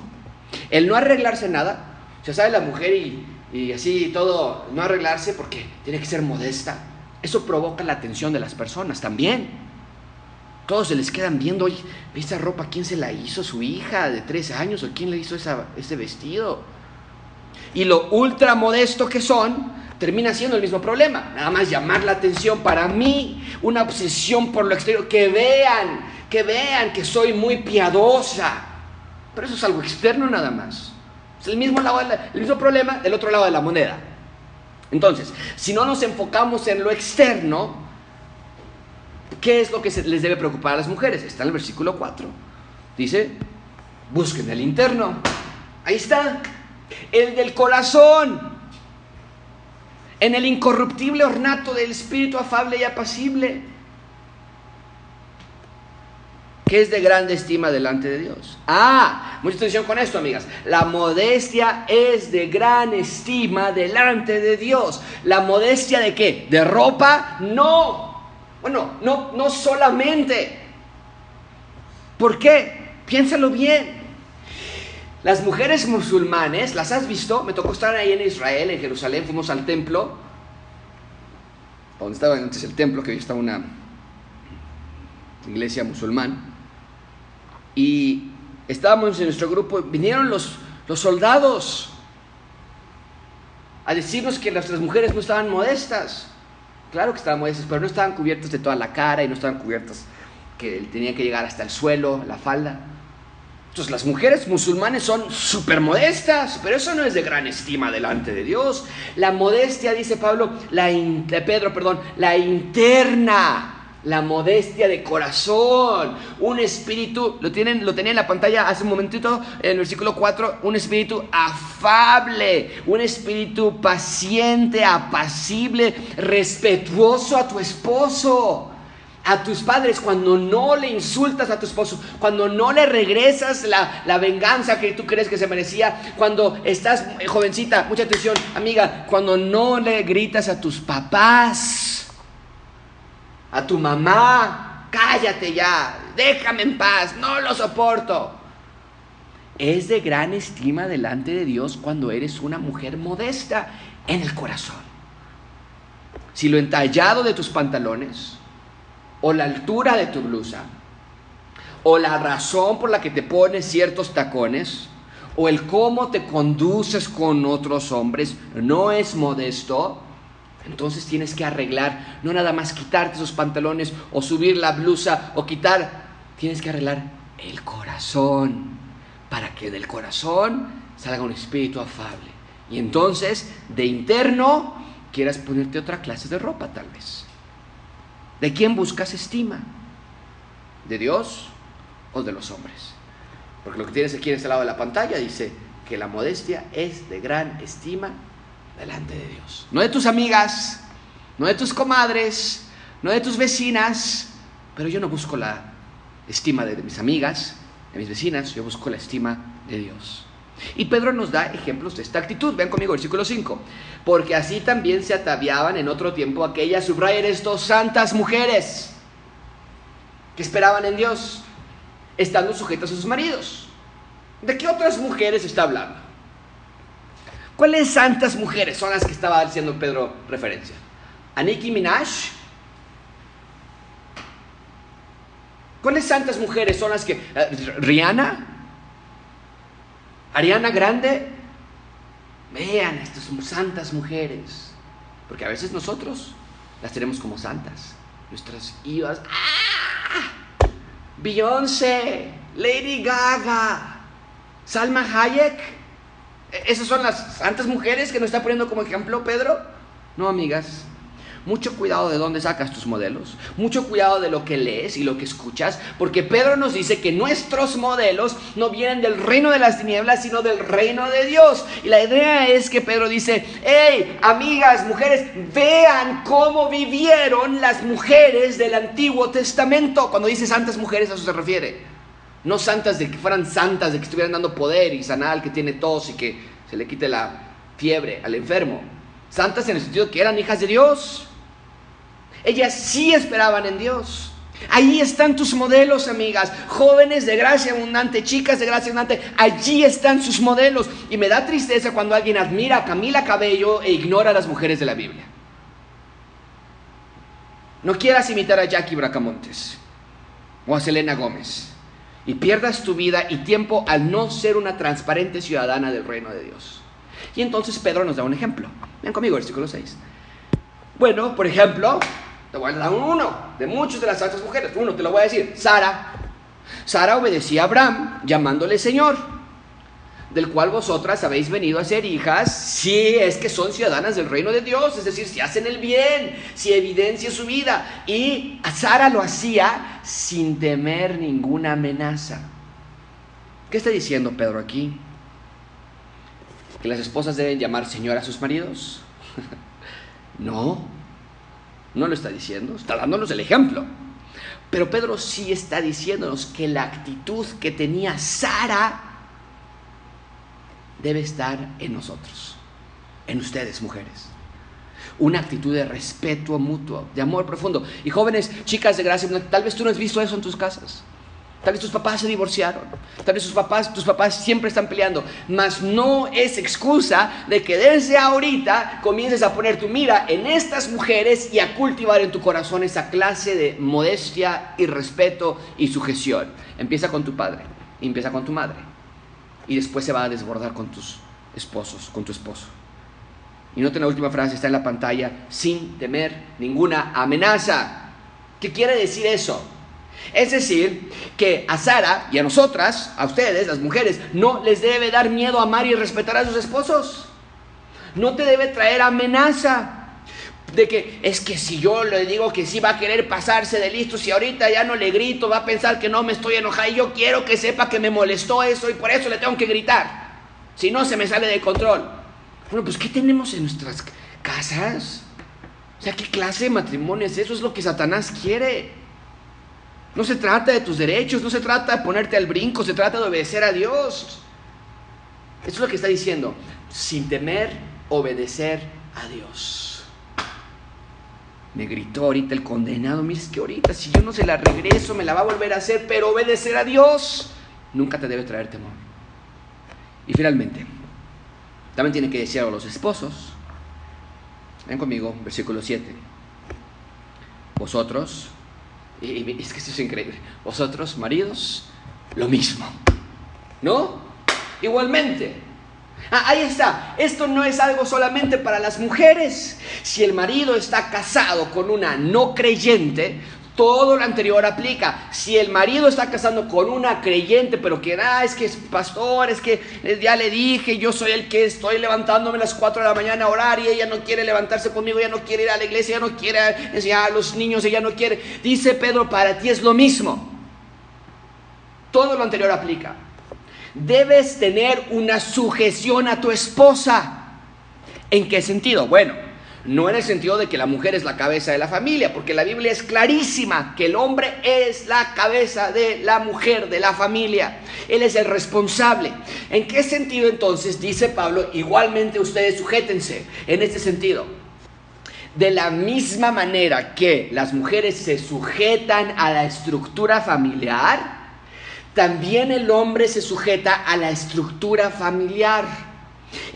Speaker 1: El no arreglarse nada, o sabe la mujer y, y así todo, no arreglarse porque tiene que ser modesta. Eso provoca la atención de las personas también. Todos se les quedan viendo, oye, esa ropa, ¿quién se la hizo? ¿Su hija de 13 años? ¿O quién le hizo ese vestido? Y lo ultra modesto que son, termina siendo el mismo problema. Nada más llamar la atención para mí, una obsesión por lo exterior, que vean, que vean que soy muy piadosa. Pero eso es algo externo nada más. Es el mismo, lado el mismo problema del otro lado de la moneda. Entonces, si no nos enfocamos en lo externo, ¿qué es lo que les debe preocupar a las mujeres? Está en el versículo 4. Dice, busquen el interno. Ahí está. El del corazón. En el incorruptible ornato del espíritu afable y apacible que es de grande estima delante de Dios. Ah, mucha atención con esto, amigas. La modestia es de gran estima delante de Dios. ¿La modestia de qué? ¿De ropa? No. Bueno, no, no solamente. ¿Por qué? Piénsalo bien. Las mujeres musulmanes, ¿las has visto? Me tocó estar ahí en Israel, en Jerusalén, fuimos al templo, donde estaba antes el templo, que hoy está una iglesia musulmán. Y estábamos en nuestro grupo, vinieron los, los soldados a decirnos que nuestras mujeres no estaban modestas. Claro que estaban modestas, pero no estaban cubiertas de toda la cara y no estaban cubiertas que tenían que llegar hasta el suelo, la falda. Entonces las mujeres musulmanes son súper modestas, pero eso no es de gran estima delante de Dios. La modestia, dice Pablo, la Pedro, perdón, la interna la modestia de corazón, un espíritu, lo, tienen, lo tenía en la pantalla hace un momentito, en el versículo 4, un espíritu afable, un espíritu paciente, apacible, respetuoso a tu esposo a tus padres, cuando no le insultas a tu esposo, cuando no le regresas la, la, venganza que tú crees que se merecía, cuando estás, eh, jovencita, mucha atención, amiga, cuando no le gritas a tus papás, a tu mamá, cállate ya, déjame en paz, no lo soporto. Es de gran estima delante de Dios cuando eres una mujer modesta en el corazón. Si lo entallado de tus pantalones, o la altura de tu blusa, o la razón por la que te pones ciertos tacones, o el cómo te conduces con otros hombres, no es modesto, entonces tienes que arreglar, no nada más quitarte esos pantalones o subir la blusa o quitar, tienes que arreglar el corazón, para que del corazón salga un espíritu afable. Y entonces, de interno, quieras ponerte otra clase de ropa tal vez. ¿De quién buscas estima? ¿De Dios o de los hombres? Porque lo que tienes aquí en este lado de la pantalla dice que la modestia es de gran estima delante de Dios. No de tus amigas, no de tus comadres, no de tus vecinas, pero yo no busco la estima de, mis amigas, de mis vecinas, yo busco la estima de Dios. Y Pedro nos da ejemplos de esta actitud. Vean conmigo versículo 5. Porque así también se ataviaban en otro tiempo aquellas, subrayen estos, santas mujeres que esperaban en Dios, estando sujetas a sus maridos. ¿De qué otras mujeres está hablando? ¿Cuáles santas mujeres son las que estaba haciendo Pedro referencia? ¿A Nicki Minaj? ¿Cuáles santas mujeres son las que... Eh, ¿Rihanna? Ariana Grande, vean, estas son santas mujeres. Porque a veces nosotros las tenemos como santas. Nuestras hijas. ¡Ah! Beyoncé, Lady Gaga, Salma Hayek. ¿E-, ¿Esas son las santas mujeres que nos está poniendo como ejemplo Pedro? No, amigas. Mucho cuidado de dónde sacas tus modelos. Mucho cuidado de lo que lees y lo que escuchas. Porque Pedro nos dice que nuestros modelos no vienen del reino de las tinieblas, sino del reino de Dios. Y la idea es que Pedro dice, hey, amigas, mujeres, vean cómo vivieron las mujeres del Antiguo Testamento. Cuando dice santas mujeres, a eso se refiere. No santas de que fueran santas, de que estuvieran dando poder y sanar que tiene tos y que se le quite la fiebre al enfermo. Santas en el sentido que eran hijas de Dios. Ellas sí esperaban en Dios. Ahí están tus modelos, amigas. Jóvenes de gracia abundante, chicas de gracia abundante. Allí están sus modelos. Y me da tristeza cuando alguien admira a Camila Cabello e ignora a las mujeres de la Biblia. No quieras imitar a Jackie Bracamontes o a Selena Gómez y pierdas tu vida y tiempo al no ser una transparente ciudadana del reino de Dios. Y entonces Pedro nos da un ejemplo. Ven conmigo, versículo 6. Bueno, por ejemplo, te voy a dar uno de muchas de las santas mujeres. Uno, te lo voy a decir. Sara. Sara obedecía a Abraham llamándole Señor, del cual vosotras habéis venido a ser hijas si es que son ciudadanas del reino de Dios, es decir, si hacen el bien, si evidencia su vida. Y Sara lo hacía sin temer ninguna amenaza. ¿Qué está diciendo Pedro aquí? ¿Que las esposas deben llamar Señor a sus maridos? no. No lo está diciendo, está dándonos el ejemplo. Pero Pedro sí está diciéndonos que la actitud que tenía Sara debe estar en nosotros, en ustedes mujeres. Una actitud de respeto mutuo, de amor profundo. Y jóvenes, chicas de gracia, tal vez tú no has visto eso en tus casas. Tal vez tus papás se divorciaron. Tal vez tus papás, tus papás siempre están peleando. Mas no es excusa de que desde ahorita comiences a poner tu mira en estas mujeres y a cultivar en tu corazón esa clase de modestia y respeto y sujeción. Empieza con tu padre, empieza con tu madre. Y después se va a desbordar con tus esposos, con tu esposo. Y noten la última frase, está en la pantalla, sin temer ninguna amenaza. ¿Qué quiere decir eso? Es decir, que a Sara y a nosotras, a ustedes, las mujeres, no les debe dar miedo amar y respetar a sus esposos. No te debe traer amenaza. De que es que si yo le digo que sí va a querer pasarse de listo, si ahorita ya no le grito, va a pensar que no me estoy enojada y yo quiero que sepa que me molestó eso y por eso le tengo que gritar. Si no, se me sale de control. Bueno, pues ¿qué tenemos en nuestras casas? O sea, ¿qué clase de matrimonio es eso? Es lo que Satanás quiere. No se trata de tus derechos, no se trata de ponerte al brinco, se trata de obedecer a Dios. Eso es lo que está diciendo. Sin temer, obedecer a Dios. Me gritó ahorita el condenado, mira, es que ahorita si yo no se la regreso me la va a volver a hacer, pero obedecer a Dios nunca te debe traer temor. Y finalmente, también tiene que decir a los esposos, ven conmigo, versículo 7, vosotros, y es que esto es increíble, vosotros maridos, lo mismo, ¿no? Igualmente, Ah, ahí está. Esto no es algo solamente para las mujeres. Si el marido está casado con una no creyente, todo lo anterior aplica. Si el marido está casando con una creyente, pero que ah, es que es pastor, es que ya le dije, yo soy el que estoy levantándome a las 4 de la mañana a orar y ella no quiere levantarse conmigo, ella no quiere ir a la iglesia, ella no quiere enseñar a los niños, ella no quiere. Dice Pedro, para ti es lo mismo. Todo lo anterior aplica debes tener una sujeción a tu esposa. ¿En qué sentido? Bueno, no en el sentido de que la mujer es la cabeza de la familia, porque la Biblia es clarísima que el hombre es la cabeza de la mujer, de la familia. Él es el responsable. ¿En qué sentido entonces dice Pablo, igualmente ustedes sujétense? En este sentido, de la misma manera que las mujeres se sujetan a la estructura familiar, también el hombre se sujeta a la estructura familiar.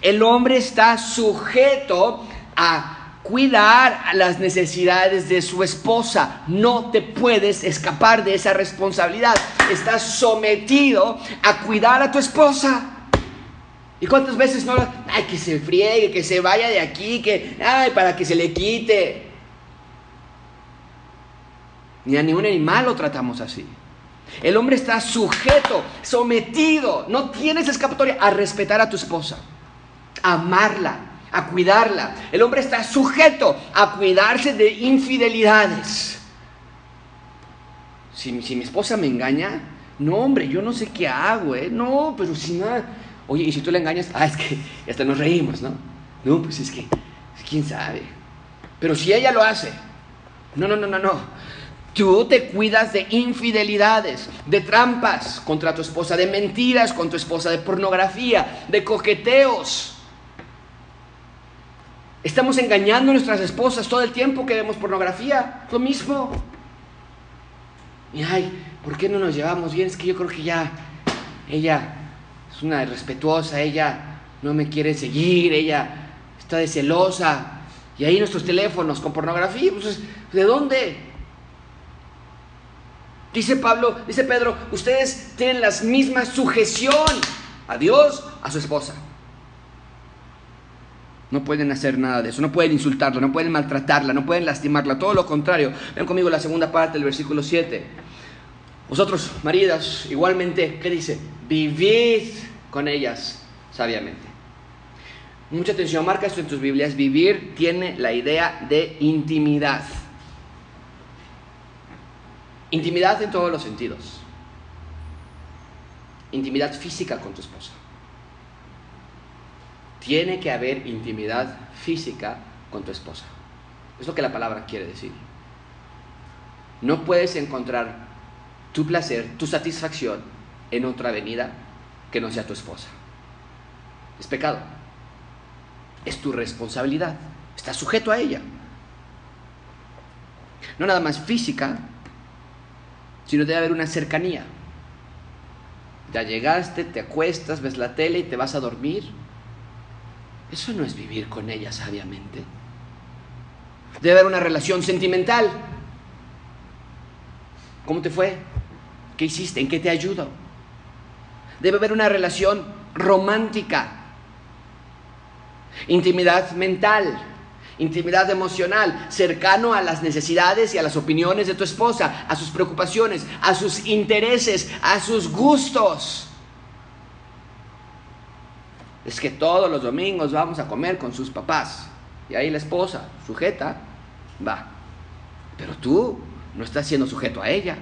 Speaker 1: El hombre está sujeto a cuidar las necesidades de su esposa. No te puedes escapar de esa responsabilidad. Estás sometido a cuidar a tu esposa. ¿Y cuántas veces no? Ay, que se friegue, que se vaya de aquí, que, ay, para que se le quite. Ni a ningún animal lo tratamos así. El hombre está sujeto, sometido, no tienes escapatoria a respetar a tu esposa, a amarla, a cuidarla. El hombre está sujeto a cuidarse de infidelidades. Si, mi esposa me engaña, no, hombre, yo no sé qué hago, ¿eh? No, pero si nada. Oye, y si tú la engañas, ah, es que hasta nos reímos, ¿no? No, pues es que, quién sabe. Pero si ella lo hace, no, no, no, no, no. Tú te cuidas de infidelidades, de trampas contra tu esposa, de mentiras con tu esposa, de pornografía, de coqueteos. Estamos engañando a nuestras esposas todo el tiempo que vemos pornografía. Lo mismo. Y ay, ¿por qué no nos llevamos bien? Es que yo creo que ya ella es una irrespetuosa, ella no me quiere seguir, ella está de celosa. Y ahí nuestros teléfonos con pornografía, pues, ¿de dónde? Dice Pablo, dice Pedro, ustedes tienen la misma sujeción a Dios, a su esposa. No pueden hacer nada de eso, no pueden insultarla, no pueden maltratarla, no pueden lastimarla, todo lo contrario. Ven conmigo la segunda parte del versículo 7. Vosotros, maridas, igualmente, ¿qué dice? Vivid con ellas sabiamente. Mucha atención, marca esto en tus Biblias. Vivir tiene la idea de intimidad. Intimidad en todos los sentidos. Intimidad física con tu esposa. Tiene que haber intimidad física con tu esposa. Es lo que la palabra quiere decir. No puedes encontrar tu placer, tu satisfacción en otra avenida que no sea tu esposa. Es pecado. Es tu responsabilidad. Estás sujeto a ella. No nada más física, sino debe haber una cercanía. Ya llegaste, te acuestas, ves la tele y te vas a dormir. Eso no es vivir con ella sabiamente. Debe haber una relación sentimental. ¿Cómo te fue? ¿Qué hiciste? ¿En qué te ayudo? Debe haber una relación romántica. Intimidad mental intimidad emocional, cercano a las necesidades y a las opiniones de tu esposa, a sus preocupaciones, a sus intereses, a sus gustos. Es que todos los domingos vamos a comer con sus papás. Y ahí la esposa, sujeta, va. Pero tú no estás siendo sujeto a ella.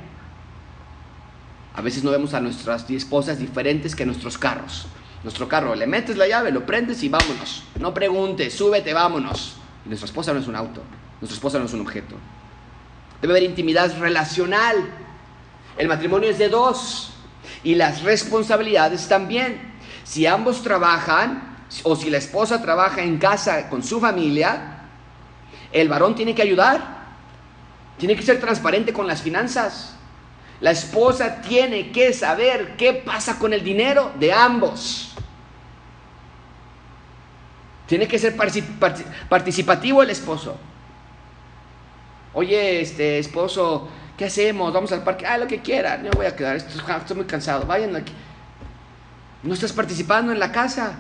Speaker 1: A veces no vemos a nuestras esposas diferentes que nuestros carros. Nuestro carro, le metes la llave, lo prendes y vámonos. No preguntes, súbete, vámonos. Nuestra esposa no es un auto, nuestra esposa no es un objeto. Debe haber intimidad relacional. El matrimonio es de dos y las responsabilidades también. Si ambos trabajan o si la esposa trabaja en casa con su familia, el varón tiene que ayudar. Tiene que ser transparente con las finanzas. La esposa tiene que saber qué pasa con el dinero de ambos. Tiene que ser participativo el esposo. Oye, este esposo, ¿qué hacemos? Vamos al parque. Ah, lo que quieran. Yo voy a quedar. Estoy muy cansado. Vayan aquí. No estás participando en la casa.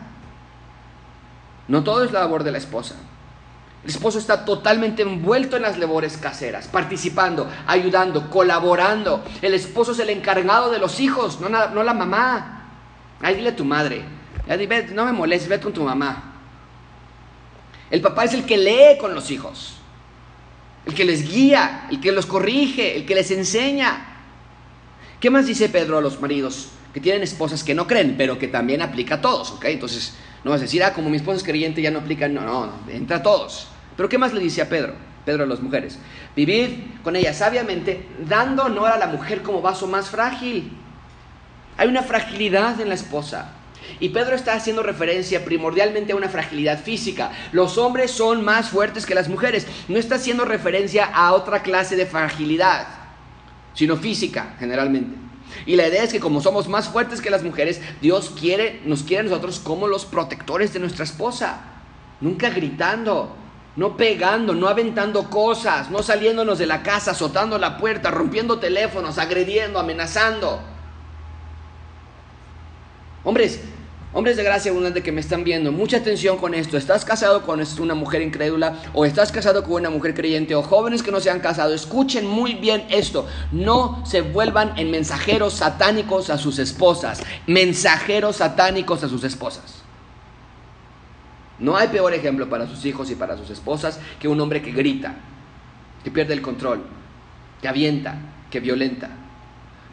Speaker 1: No todo es la labor de la esposa. El esposo está totalmente envuelto en las labores caseras, participando, ayudando, colaborando. El esposo es el encargado de los hijos, no, no la mamá. Ahí dile a tu madre, no me molestes, ve con tu mamá. El papá es el que lee con los hijos, el que les guía, el que los corrige, el que les enseña. ¿Qué más dice Pedro a los maridos que tienen esposas que no creen, pero que también aplica a todos? ¿ok? Entonces, no vas a decir, ah, como mi esposa es creyente ya no aplica. No, no, entra a todos. Pero ¿qué más le dice a Pedro? Pedro a las mujeres. Vivid con ella sabiamente, dando honor a la mujer como vaso más frágil. Hay una fragilidad en la esposa. Y Pedro está haciendo referencia primordialmente a una fragilidad física. Los hombres son más fuertes que las mujeres. No está haciendo referencia a otra clase de fragilidad, sino física generalmente. Y la idea es que como somos más fuertes que las mujeres, Dios quiere, nos quiere a nosotros como los protectores de nuestra esposa. Nunca gritando, no pegando, no aventando cosas, no saliéndonos de la casa, azotando la puerta, rompiendo teléfonos, agrediendo, amenazando. Hombres, hombres de gracia abundante que me están viendo, mucha atención con esto. ¿Estás casado con una mujer incrédula o estás casado con una mujer creyente o jóvenes que no se han casado? Escuchen muy bien esto. No se vuelvan en mensajeros satánicos a sus esposas. Mensajeros satánicos a sus esposas. No hay peor ejemplo para sus hijos y para sus esposas que un hombre que grita, que pierde el control, que avienta, que violenta.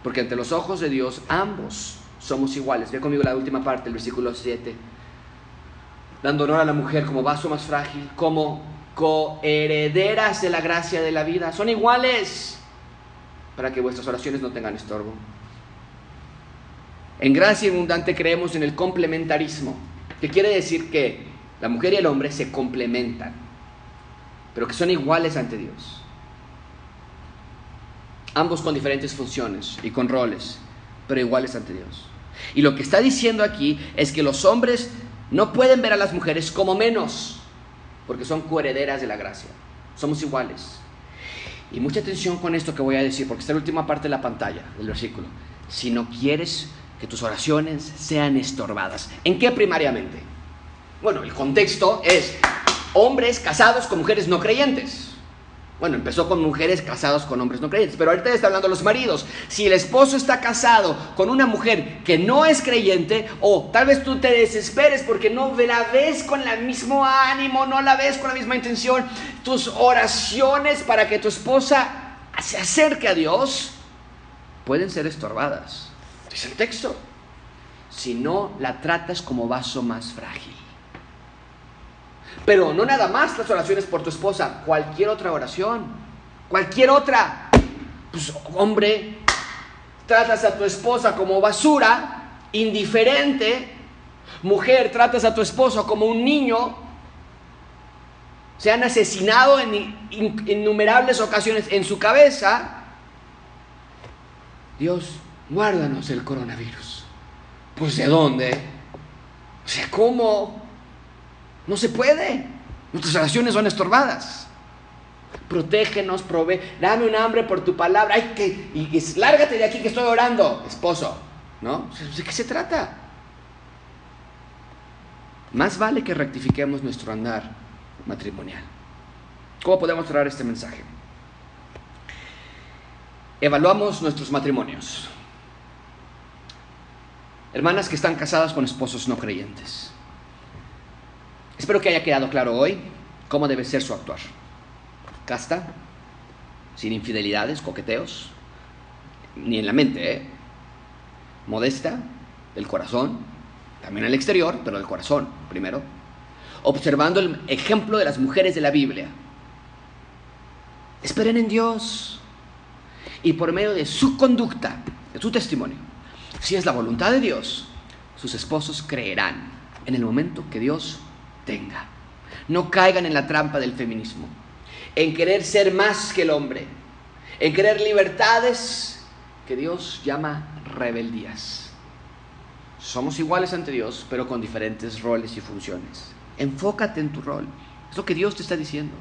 Speaker 1: Porque ante los ojos de Dios ambos somos iguales. Ve conmigo la última parte del versículo 7. Dando honor a la mujer como vaso más frágil, como coherederas de la gracia de la vida. Son iguales para que vuestras oraciones no tengan estorbo. En gracia abundante creemos en el complementarismo, que quiere decir que la mujer y el hombre se complementan, pero que son iguales ante Dios. Ambos con diferentes funciones y con roles, pero iguales ante Dios. Y lo que está diciendo aquí es que los hombres no pueden ver a las mujeres como menos, porque son coherederas de la gracia. Somos iguales. Y mucha atención con esto que voy a decir, porque está la última parte de la pantalla del versículo. Si no quieres que tus oraciones sean estorbadas, ¿en qué primariamente? Bueno, el contexto es hombres casados con mujeres no creyentes. Bueno, empezó con mujeres casadas con hombres no creyentes, pero ahorita está hablando de los maridos. Si el esposo está casado con una mujer que no es creyente, o tal vez tú te desesperes porque no la ves con el mismo ánimo, no la ves con la misma intención, tus oraciones para que tu esposa se acerque a Dios pueden ser estorbadas. Dice el texto. Si no la tratas como vaso más frágil. Pero no nada más las oraciones por tu esposa, cualquier otra oración, cualquier otra. Pues hombre, tratas a tu esposa como basura, indiferente. Mujer, tratas a tu esposo como un niño. Se han asesinado en innumerables ocasiones en su cabeza. Dios, guárdanos el coronavirus. Pues de dónde? O sea, ¿cómo? No se puede. Nuestras oraciones son estorbadas. Protégenos, provee. Dame un hambre por tu palabra. Ay, que, y, lárgate de aquí que estoy orando, esposo. ¿No? ¿De qué se trata? Más vale que rectifiquemos nuestro andar matrimonial. ¿Cómo podemos cerrar este mensaje? Evaluamos nuestros matrimonios. Hermanas que están casadas con esposos no creyentes. Espero que haya quedado claro hoy cómo debe ser su actuar. Casta, sin infidelidades, coqueteos, ni en la mente, ¿eh? modesta, del corazón, también al exterior, pero del corazón primero, observando el ejemplo de las mujeres de la Biblia. Esperen en Dios y por medio de su conducta, de su testimonio, si es la voluntad de Dios, sus esposos creerán en el momento que Dios tenga. No caigan en la trampa del feminismo, en querer ser más que el hombre, en querer libertades que Dios llama rebeldías. Somos iguales ante Dios, pero con diferentes roles y funciones. Enfócate en tu rol. Es lo que Dios te está diciendo.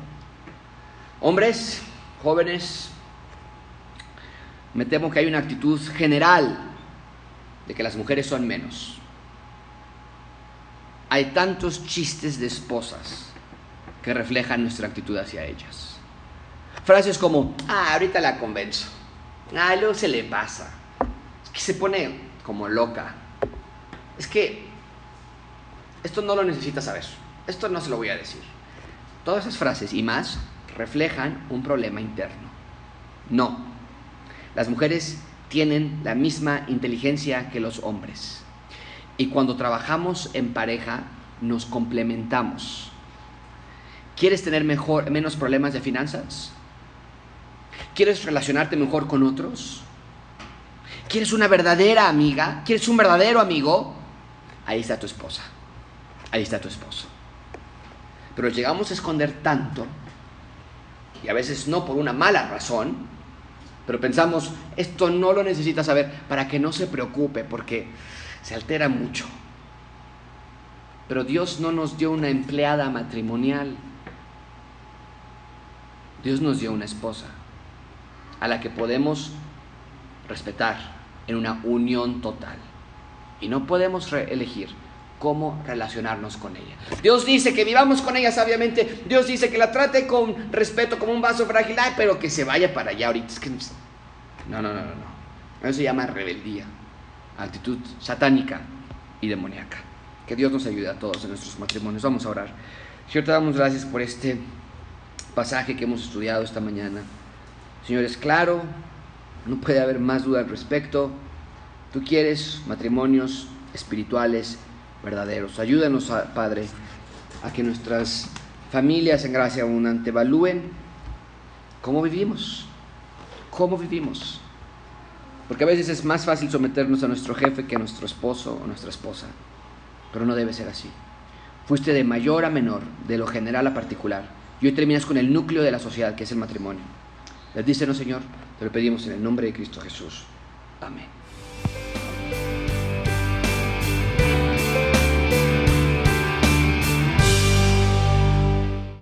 Speaker 1: Hombres, jóvenes, me temo que hay una actitud general de que las mujeres son menos. Hay tantos chistes de esposas que reflejan nuestra actitud hacia ellas. Frases como, ah, ahorita la convenzo. Ah, luego se le pasa. Es que se pone como loca. Es que esto no lo necesitas saber. Esto no se lo voy a decir. Todas esas frases y más reflejan un problema interno. No. Las mujeres tienen la misma inteligencia que los hombres. Y cuando trabajamos en pareja, nos complementamos. ¿Quieres tener mejor, menos problemas de finanzas? ¿Quieres relacionarte mejor con otros? ¿Quieres una verdadera amiga? ¿Quieres un verdadero amigo? Ahí está tu esposa. Ahí está tu esposo. Pero llegamos a esconder tanto, y a veces no por una mala razón, pero pensamos, esto no lo necesita saber para que no se preocupe, porque se altera mucho. Pero Dios no nos dio una empleada matrimonial. Dios nos dio una esposa a la que podemos respetar en una unión total. Y no podemos elegir cómo relacionarnos con ella. Dios dice que vivamos con ella sabiamente. Dios dice que la trate con respeto como un vaso frágil, pero que se vaya para allá ahorita. Es que no, no, no, no. no. Eso se llama rebeldía actitud satánica y demoníaca. Que Dios nos ayude a todos en nuestros matrimonios. Vamos a orar. Señor, te damos gracias por este pasaje que hemos estudiado esta mañana. Señor, es claro, no puede haber más duda al respecto. Tú quieres matrimonios espirituales verdaderos. Ayúdanos, Padre, a que nuestras familias en gracia abundante evalúen cómo vivimos, cómo vivimos porque a veces es más fácil someternos a nuestro jefe que a nuestro esposo o nuestra esposa. Pero no debe ser así. Fuiste de mayor a menor, de lo general a particular. Y hoy terminas con el núcleo de la sociedad, que es el matrimonio. Les no Señor, te lo pedimos en el nombre de Cristo Jesús. Amén.